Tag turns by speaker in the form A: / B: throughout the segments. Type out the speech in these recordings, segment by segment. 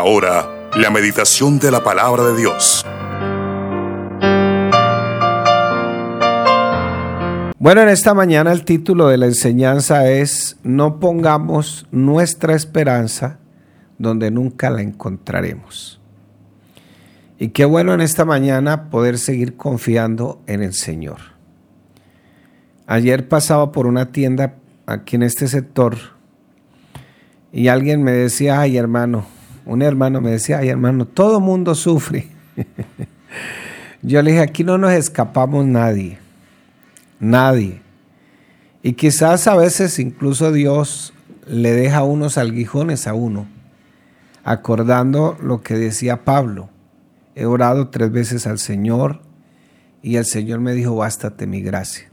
A: ahora, la meditación de la palabra de Dios.
B: Bueno, en esta mañana el título de la enseñanza es No pongamos nuestra esperanza donde nunca la encontraremos. Y qué bueno en esta mañana poder seguir confiando en el Señor. Ayer pasaba por una tienda aquí en este sector y alguien me decía, ay hermano, un hermano me decía, ay hermano, todo mundo sufre. Yo le dije, aquí no nos escapamos nadie, nadie. Y quizás a veces incluso Dios le deja unos alguijones a uno, acordando lo que decía Pablo. He orado tres veces al Señor y el Señor me dijo, bástate mi gracia.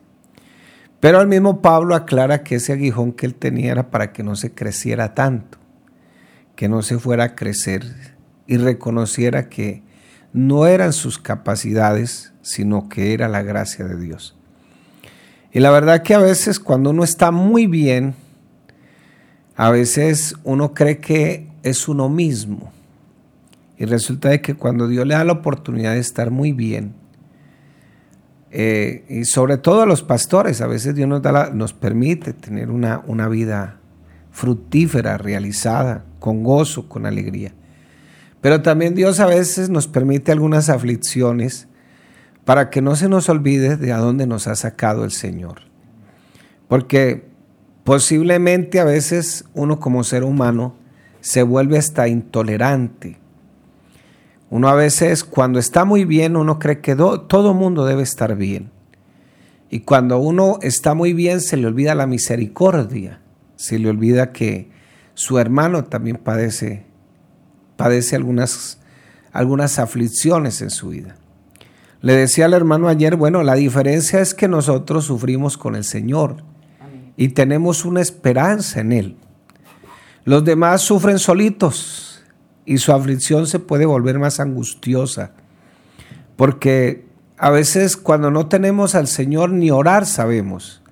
B: Pero el mismo Pablo aclara que ese aguijón que él tenía era para que no se creciera tanto, que no se fuera a crecer y reconociera que no eran sus capacidades, sino que era la gracia de Dios. Y la verdad que a veces cuando uno está muy bien, a veces uno cree que es uno mismo. Y resulta de que cuando Dios le da la oportunidad de estar muy bien, eh, y sobre todo a los pastores, a veces Dios nos, da nos permite tener una, una vida fructífera, realizada, con gozo, con alegría. Pero también Dios a veces nos permite algunas aflicciones para que no se nos olvide de a dónde nos ha sacado el Señor. Porque posiblemente a veces uno como ser humano se vuelve hasta intolerante uno a veces cuando está muy bien, uno cree que todo mundo debe estar bien. Y cuando uno está muy bien, se le olvida la misericordia, se le olvida que su hermano también padece, padece algunas, algunas aflicciones en su vida. Le decía al hermano ayer, bueno, la diferencia es que nosotros sufrimos con el Señor y tenemos una esperanza en Él. Los demás sufren solitos, y su aflicción se puede volver más angustiosa. Porque a veces cuando no tenemos al Señor ni orar sabemos.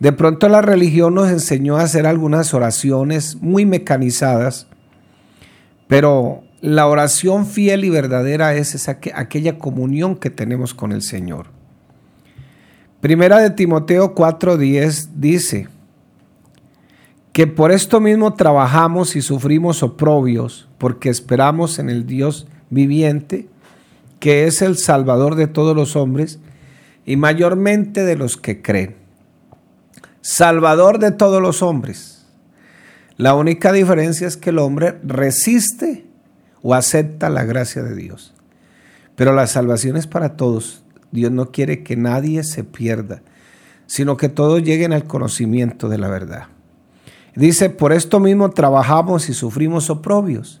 B: De pronto la religión nos enseñó a hacer algunas oraciones muy mecanizadas, pero la oración fiel y verdadera es esa, aquella comunión que tenemos con el Señor. Primera de Timoteo 4:10 dice que por esto mismo trabajamos y sufrimos oprobios porque esperamos en el Dios viviente, que es el Salvador de todos los hombres y mayormente de los que creen. Salvador de todos los hombres. La única diferencia es que el hombre resiste o acepta la gracia de Dios. Pero la salvación es para todos. Dios no quiere que nadie se pierda, sino que todos lleguen al conocimiento de la verdad. Dice, por esto mismo trabajamos y sufrimos oprobios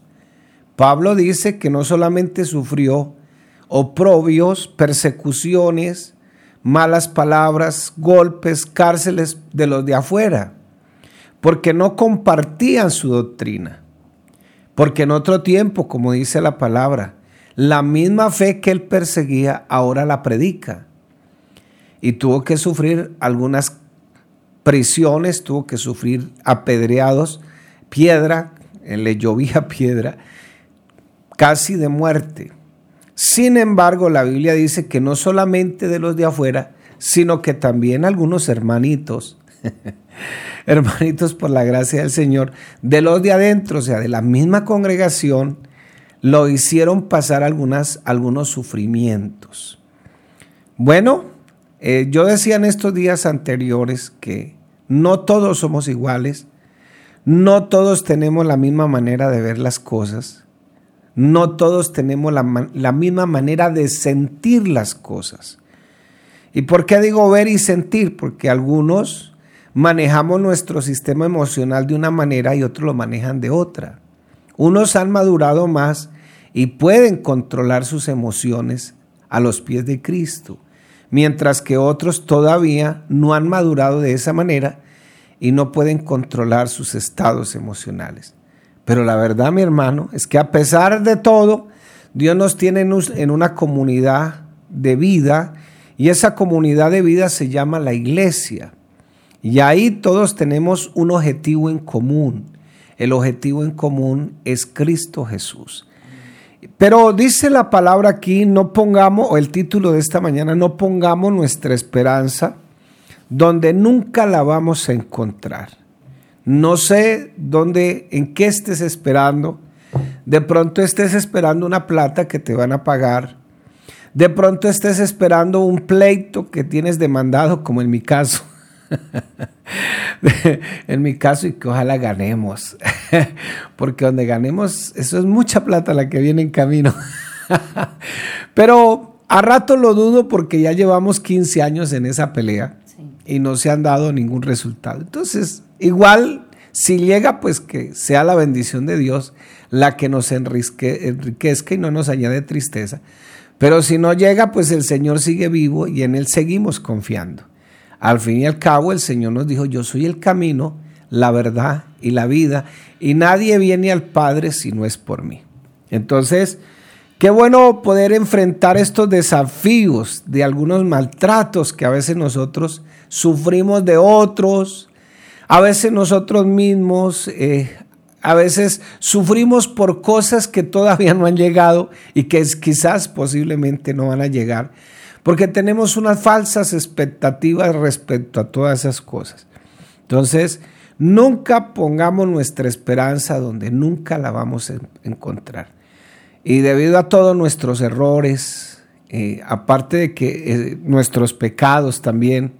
B: Pablo dice que no solamente sufrió oprobios, persecuciones, malas palabras, golpes, cárceles de los de afuera, porque no compartían su doctrina. Porque en otro tiempo, como dice la palabra, la misma fe que él perseguía ahora la predica. Y tuvo que sufrir algunas prisiones, tuvo que sufrir apedreados, piedra, le llovía piedra, casi de muerte. Sin embargo, la Biblia dice que no solamente de los de afuera, sino que también algunos hermanitos, hermanitos por la gracia del Señor, de los de adentro, o sea, de la misma congregación, lo hicieron pasar algunas, algunos sufrimientos. Bueno, eh, yo decía en estos días anteriores que no todos somos iguales, no todos tenemos la misma manera de ver las cosas, no todos tenemos la, misma manera de sentir las cosas. ¿Y por qué digo ver y sentir? Porque algunos manejamos nuestro sistema emocional de una manera y otros lo manejan de otra. Unos han madurado más y pueden controlar sus emociones a los pies de Cristo, mientras que otros todavía no han madurado de esa manera y no pueden controlar sus estados emocionales. Pero la verdad, mi hermano, es que a pesar de todo, Dios nos tiene en una comunidad de vida y esa comunidad de vida se llama la iglesia. Y ahí todos tenemos un objetivo en común. el objetivo en común es Cristo Jesús. Pero dice la palabra aquí, no pongamos, o el título de esta mañana, no pongamos nuestra esperanza donde nunca la vamos a encontrar. No sé dónde, en qué estés esperando. De pronto estés esperando una plata que te van a pagar. De pronto estés esperando un pleito que tienes demandado, como en mi caso. en mi caso, y que ojalá ganemos. Porque donde ganemos, eso es mucha plata la que viene en camino. Pero a rato lo dudo porque ya llevamos 15 años en esa pelea y no se han dado ningún resultado. Entonces, igual, si llega, pues que sea la bendición de Dios la que nos enriquezca y no nos añade tristeza. Pero si no llega, pues el Señor sigue vivo y en Él seguimos confiando. Al fin y al cabo, el Señor nos dijo, yo soy el camino, la verdad y la vida, y nadie viene al Padre si no es por mí. Entonces, qué bueno poder enfrentar estos desafíos de algunos maltratos que a veces nosotros sufrimos de otros, a veces nosotros mismos, eh, a veces sufrimos por cosas que todavía no han llegado y que quizás posiblemente no van a llegar porque tenemos unas falsas expectativas respecto a todas esas cosas. Entonces, nunca pongamos nuestra esperanza donde nunca la vamos a encontrar. Y debido a todos nuestros errores, eh, aparte de que eh, nuestros pecados también,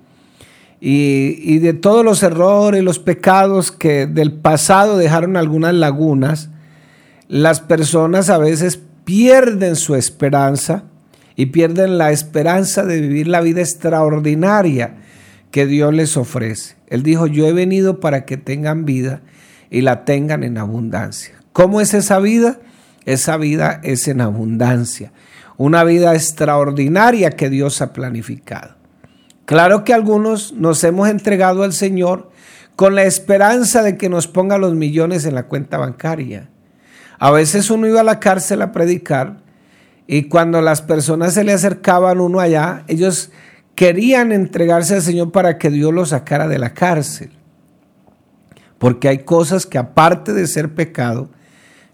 B: y, de todos los errores, los pecados que del pasado dejaron algunas lagunas, las personas a veces pierden su esperanza y pierden la esperanza de vivir la vida extraordinaria que Dios les ofrece. Él dijo, yo he venido para que tengan vida y la tengan en abundancia. ¿Cómo es esa vida? Esa vida es en abundancia, una vida extraordinaria que Dios ha planificado. Claro que algunos nos hemos entregado al Señor con la esperanza de que nos ponga los millones en la cuenta bancaria. A veces uno iba a la cárcel a predicar y cuando las personas se le acercaban uno allá, ellos querían entregarse al Señor para que Dios los sacara de la cárcel. Porque hay cosas que aparte de ser pecado,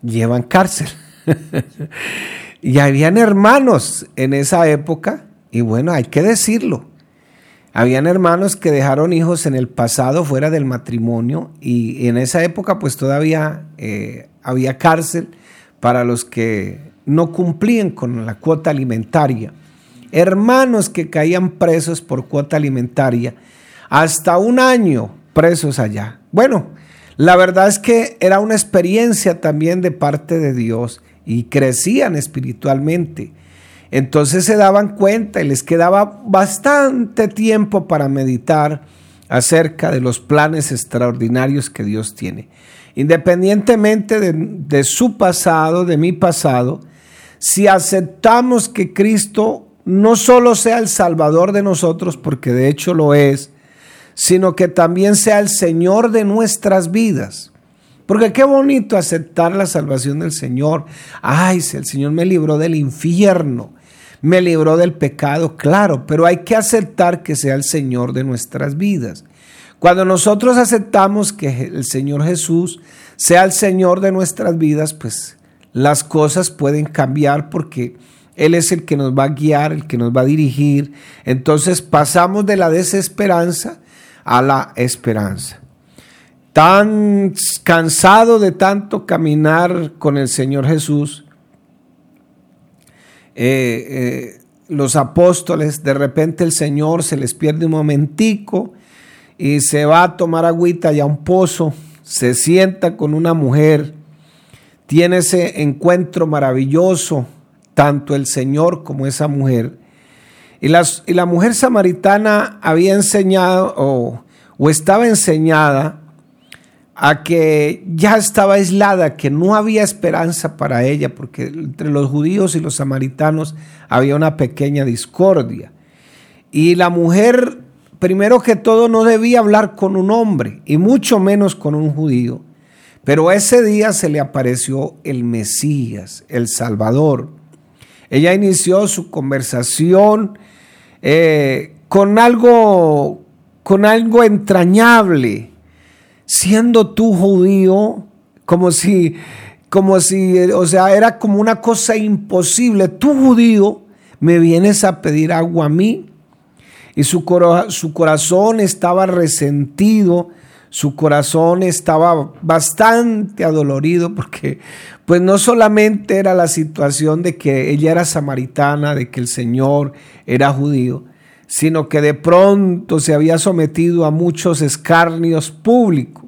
B: llevan cárcel. y habían hermanos en esa época, y bueno, hay que decirlo. Habían hermanos que dejaron hijos en el pasado fuera del matrimonio y en esa época pues todavía eh, había cárcel para los que no cumplían con la cuota alimentaria. Hermanos que caían presos por cuota alimentaria, hasta un año presos allá. Bueno, la verdad es que era una experiencia también de parte de Dios y crecían espiritualmente. Entonces se daban cuenta y les quedaba bastante tiempo para meditar acerca de los planes extraordinarios que Dios tiene. Independientemente de, su pasado, de mi pasado, si aceptamos que Cristo no solo sea el Salvador de nosotros, porque de hecho lo es, sino que también sea el Señor de nuestras vidas. Porque qué bonito aceptar la salvación del Señor. Ay, si el Señor me libró del infierno, me libró del pecado, claro, pero hay que aceptar que sea el Señor de nuestras vidas. Cuando nosotros aceptamos que el Señor Jesús sea el Señor de nuestras vidas, pues las cosas pueden cambiar porque Él es el que nos va a guiar, el que nos va a dirigir. Entonces pasamos de la desesperanza a la esperanza. Tan cansado de tanto caminar con el Señor Jesús, eh, eh, los apóstoles, de repente el Señor se les pierde un momentico y se va a tomar agüita y a un pozo, se sienta con una mujer tiene ese encuentro maravilloso, tanto el Señor como esa mujer. Y, y la mujer samaritana había enseñado o, o estaba enseñada a que ya estaba aislada, que no había esperanza para ella, porque entre los judíos y los samaritanos había una pequeña discordia. Y la mujer, primero que todo, no debía hablar con un hombre, y mucho menos con un judío. Pero ese día se le apareció el Mesías, el Salvador. Ella inició su conversación eh, con, algo, con algo entrañable. Siendo tú judío, como si, como si, o sea, era como una cosa imposible. Tú judío me vienes a pedir agua a mí. Y su, su corazón estaba resentido, su corazón estaba bastante adolorido porque pues no solamente era la situación de que ella era samaritana, de que el Señor era judío, sino que de pronto se había sometido a muchos escarnios públicos.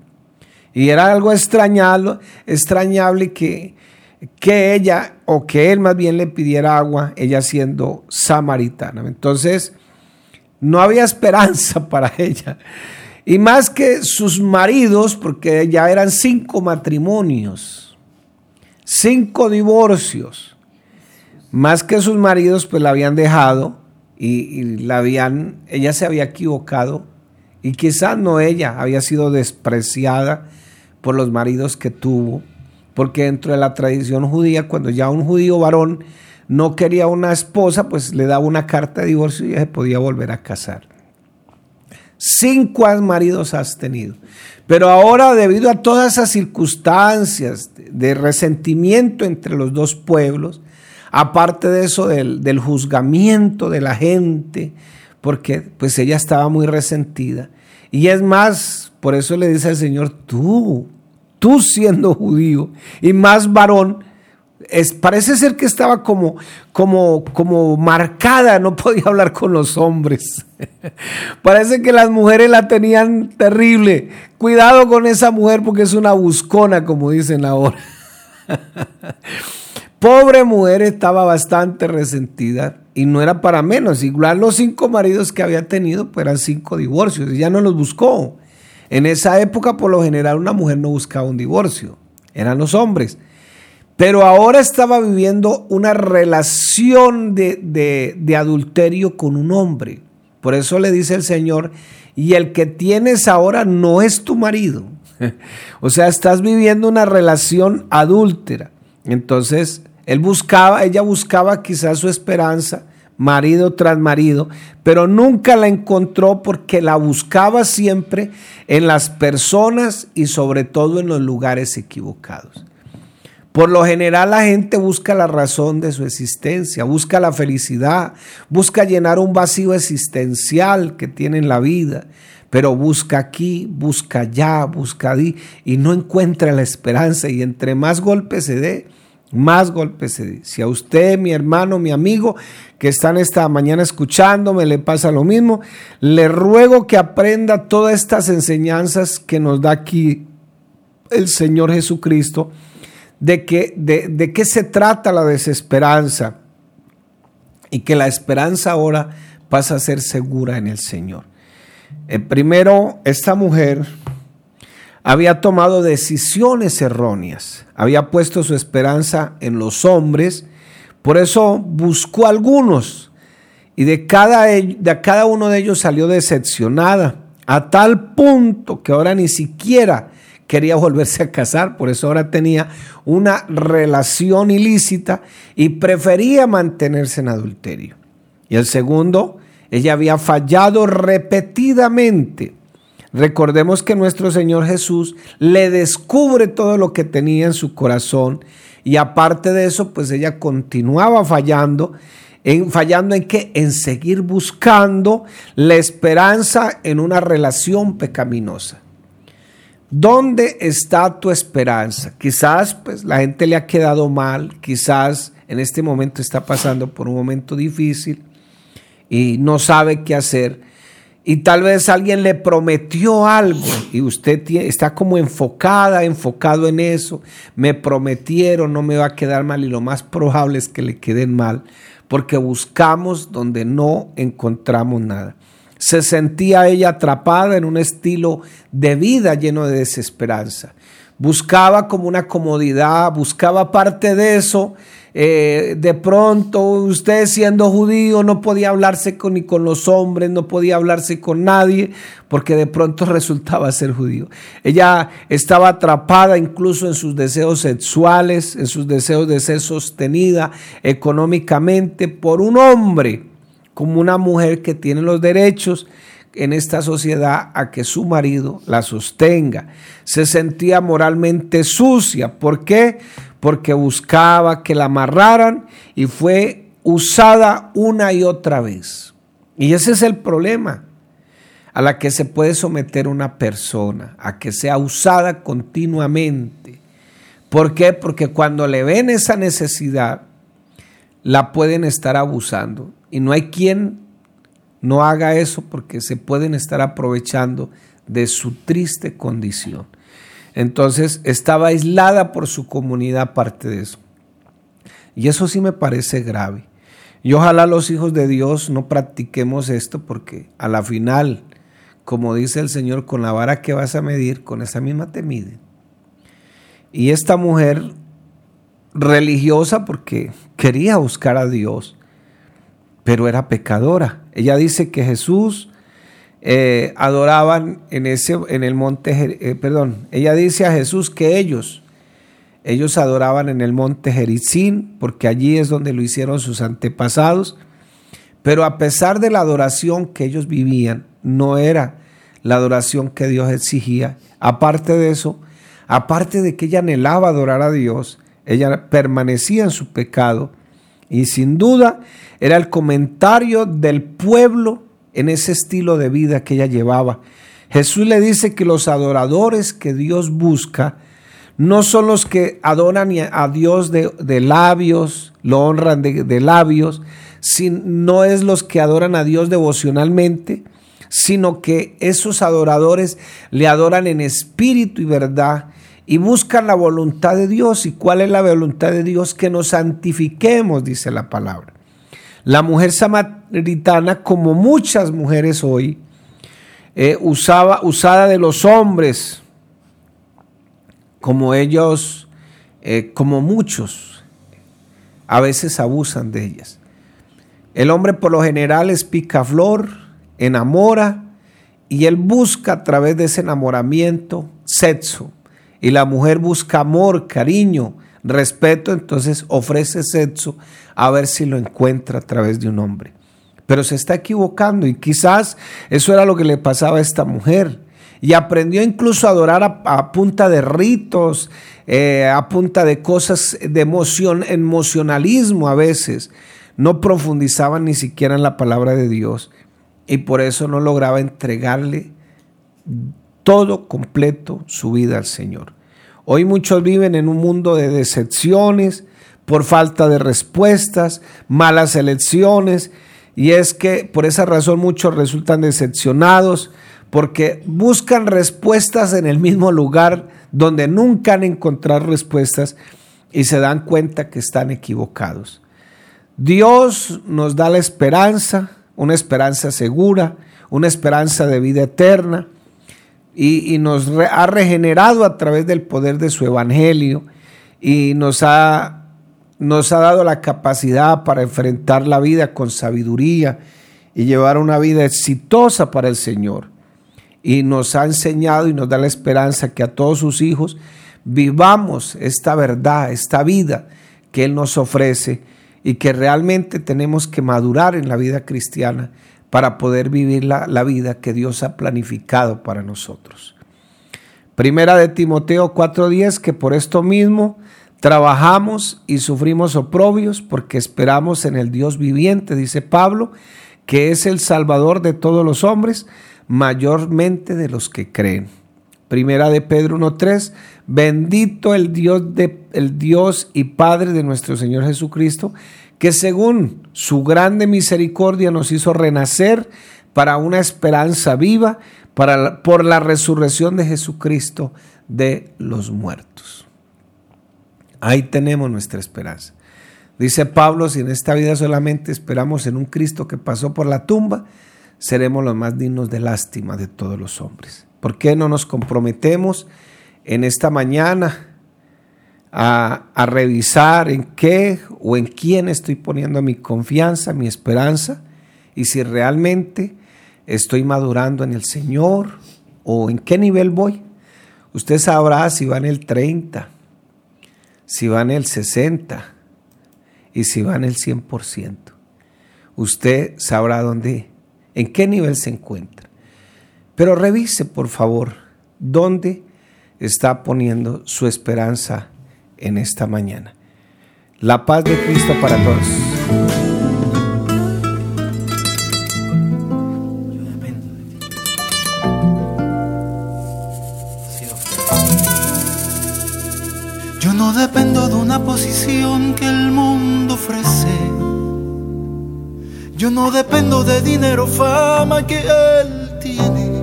B: Y era algo extrañable, extrañable que, que ella, o que él más bien le pidiera agua, ella siendo samaritana. Entonces, no había esperanza para ella. Y más que sus maridos, porque ya eran cinco matrimonios, cinco divorcios, más que sus maridos, pues la habían dejado y, la habían, ella se había equivocado y quizás no ella, había sido despreciada por los maridos que tuvo, porque dentro de la tradición judía, cuando ya un judío varón no quería una esposa, pues le daba una carta de divorcio y se podía volver a casar. Cinco maridos has tenido. Pero ahora, debido a todas esas circunstancias de resentimiento entre los dos pueblos, Aparte de eso, del, juzgamiento de la gente, porque pues ella estaba muy resentida. Y es más, por eso le dice al Señor, tú, tú siendo judío y más varón, es, parece ser que estaba como, como, como marcada, no podía hablar con los hombres. parece que las mujeres la tenían terrible. Cuidado con esa mujer porque es una buscona, como dicen ahora. Pobre mujer estaba bastante resentida y no era para menos. Igual los cinco maridos que había tenido, pues eran cinco divorcios ya no los buscó. En esa época, por lo general, una mujer no buscaba un divorcio, eran los hombres. Pero ahora estaba viviendo una relación de, de adulterio con un hombre. Por eso le dice el Señor, y el que tienes ahora no es tu marido. o sea, estás viviendo una relación adúltera. Entonces, él buscaba, ella buscaba quizás su esperanza, marido tras marido, pero nunca la encontró porque la buscaba siempre en las personas y sobre todo en los lugares equivocados. Por lo general la gente busca la razón de su existencia, busca la felicidad, busca llenar un vacío existencial que tiene en la vida, pero busca aquí, busca allá, busca ahí y no encuentra la esperanza y entre más golpes se dé, más golpes se dé. Si a usted, mi hermano, mi amigo, que están esta mañana escuchándome, le pasa lo mismo, le ruego que aprenda todas estas enseñanzas que nos da aquí el Señor Jesucristo, de, que, de, qué se trata la desesperanza y que la esperanza ahora pasa a ser segura en el Señor. Eh, primero, esta mujer había tomado decisiones erróneas, había puesto su esperanza en los hombres, por eso buscó algunos y de cada, de cada uno de ellos salió decepcionada, a tal punto que ahora ni siquiera quería volverse a casar, por eso ahora tenía una relación ilícita y prefería mantenerse en adulterio. Y el segundo, ella había fallado repetidamente Recordemos que nuestro Señor Jesús le descubre todo lo que tenía en su corazón y aparte de eso, pues ella continuaba fallando. En, fallando en qué? En seguir buscando la esperanza en una relación pecaminosa. ¿Dónde está tu esperanza? Quizás pues la gente le ha quedado mal, quizás en este momento está pasando por un momento difícil y no sabe qué hacer y tal vez alguien le prometió algo y usted está como enfocada, enfocado en eso. Me prometieron, no me va a quedar mal y lo más probable es que le queden mal porque buscamos donde no encontramos nada. Se sentía ella atrapada en un estilo de vida lleno de desesperanza. Buscaba como una comodidad, buscaba parte de eso eh, de pronto usted siendo judío no podía hablarse con, ni con los hombres, no podía hablarse con nadie, porque de pronto resultaba ser judío. Ella estaba atrapada incluso en sus deseos sexuales, en sus deseos de ser sostenida económicamente por un hombre, como una mujer que tiene los derechos en esta sociedad a que su marido la sostenga. Se sentía moralmente sucia. ¿Por qué? Porque buscaba que la amarraran y fue usada una y otra vez. Y ese es el problema a la que se puede someter una persona, a que sea usada continuamente. ¿Por qué? Porque cuando le ven esa necesidad, la pueden estar abusando. Y no hay quien no haga eso porque se pueden estar aprovechando de su triste condición. Entonces estaba aislada por su comunidad aparte de eso. Y eso sí me parece grave. Y ojalá los hijos de Dios no practiquemos esto porque a la final, como dice el Señor, con la vara que vas a medir, con esa misma te miden. Y esta mujer religiosa porque quería buscar a Dios, pero era pecadora. Ella dice que Jesús eh, adoraban en, ese, en el monte, eh, perdón, ella dice a Jesús que ellos, ellos adoraban en el monte Jericín, porque allí es donde lo hicieron sus antepasados, pero a pesar de la adoración que ellos vivían, no era la adoración que Dios exigía. Aparte de eso, aparte de que ella anhelaba adorar a Dios, ella permanecía en su pecado y sin duda era el comentario del pueblo en ese estilo de vida que ella llevaba. Jesús le dice que los adoradores que Dios busca no son los que adoran a Dios de, labios, lo honran de, labios, no es los que adoran a Dios devocionalmente, sino que esos adoradores le adoran en espíritu y verdad y buscan la voluntad de Dios. ¿Y cuál es la voluntad de Dios? Que nos santifiquemos, dice la palabra. La mujer samaritana, como muchas mujeres hoy, eh, usaba, usada de los hombres, como ellos, eh, como muchos, a veces abusan de ellas. El hombre por lo general es picaflor, enamora, y él busca a través de ese enamoramiento sexo y la mujer busca amor, cariño, respeto, entonces ofrece sexo a ver si lo encuentra a través de un hombre. Pero se está equivocando y quizás eso era lo que le pasaba a esta mujer. Y aprendió incluso a adorar a, punta de ritos, eh, a punta de cosas de emoción, emocionalismo a veces. No profundizaban ni siquiera en la palabra de Dios y por eso no lograba entregarle todo completo su vida al Señor. Hoy muchos viven en un mundo de decepciones por falta de respuestas, malas elecciones, y es que por esa razón muchos resultan decepcionados porque buscan respuestas en el mismo lugar donde nunca han encontrado respuestas y se dan cuenta que están equivocados. Dios nos da la esperanza, una esperanza segura, una esperanza de vida eterna, y, nos ha regenerado a través del poder de su evangelio y nos ha, nos ha dado la capacidad para enfrentar la vida con sabiduría y llevar una vida exitosa para el Señor. Y nos ha enseñado y nos da la esperanza que a todos sus hijos vivamos esta verdad, esta vida que Él nos ofrece y que realmente tenemos que madurar en la vida cristiana para poder vivir la, vida que Dios ha planificado para nosotros. Primera de Timoteo 4:10, que por esto mismo trabajamos y sufrimos oprobios porque esperamos en el Dios viviente, dice Pablo, que es el Salvador de todos los hombres, mayormente de los que creen. Primera de Pedro 1:3, bendito el Dios de el Dios y Padre de nuestro Señor Jesucristo, que según su grande misericordia nos hizo renacer para una esperanza viva para, por la resurrección de Jesucristo de los muertos. Ahí tenemos nuestra esperanza. Dice Pablo, si en esta vida solamente esperamos en un Cristo que pasó por la tumba, seremos los más dignos de lástima de todos los hombres. ¿Por qué no nos comprometemos en esta mañana a, revisar en qué o en quién estoy poniendo mi confianza, mi esperanza, y si realmente estoy madurando en el Señor o en qué nivel voy. Usted sabrá si va en el 30, si va en el 60 y si va en el 100%. Usted sabrá dónde, en qué nivel se encuentra. Pero revise, por favor, dónde está poniendo su esperanza en esta mañana. La paz de Cristo para todos.
C: Yo no dependo de una posición que el mundo ofrece. Yo no dependo de dinero, fama que él tiene.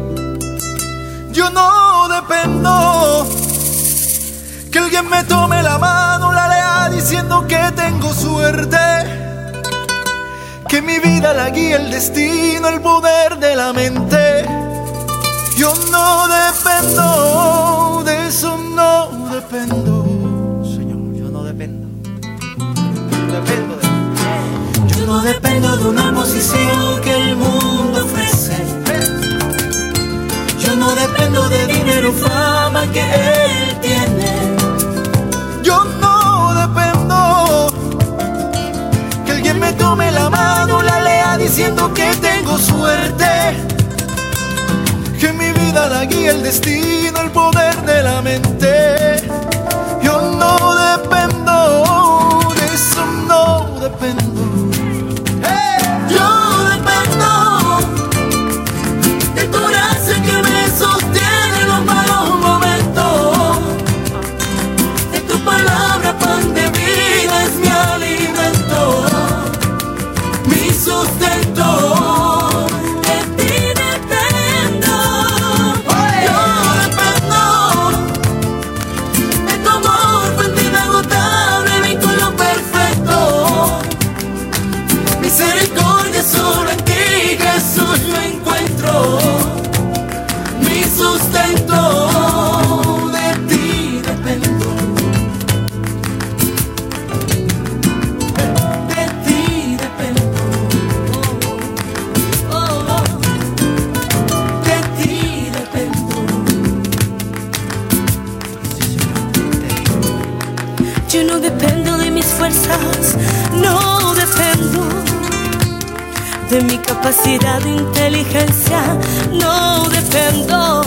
C: Yo no dependo alguien me tome la mano, la lea diciendo que tengo suerte. Que mi vida la guía el destino, el poder de la mente. Yo no dependo de eso, no dependo. Señor, yo no dependo. Dependo de Yo no dependo de una posición que el mundo ofrece. Yo no dependo de dinero, fama suerte. Que mi vida la guía el destino, el poder de la mente. Yo no dependo de eso, no dependo. De mi
D: capacidad de inteligencia, no dependo.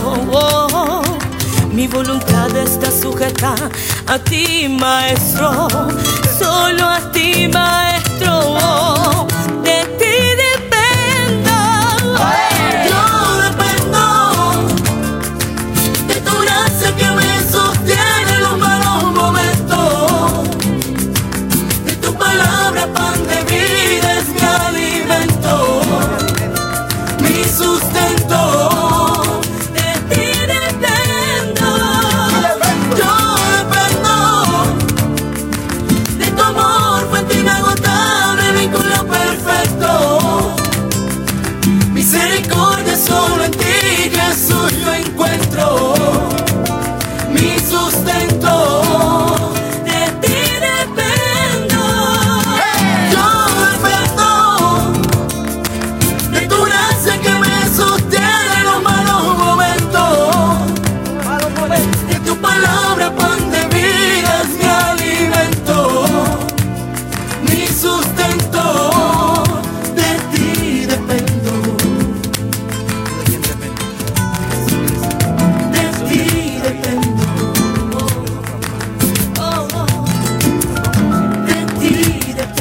D: Mi voluntad está sujeta a ti, maestro, solo a ti, maestro.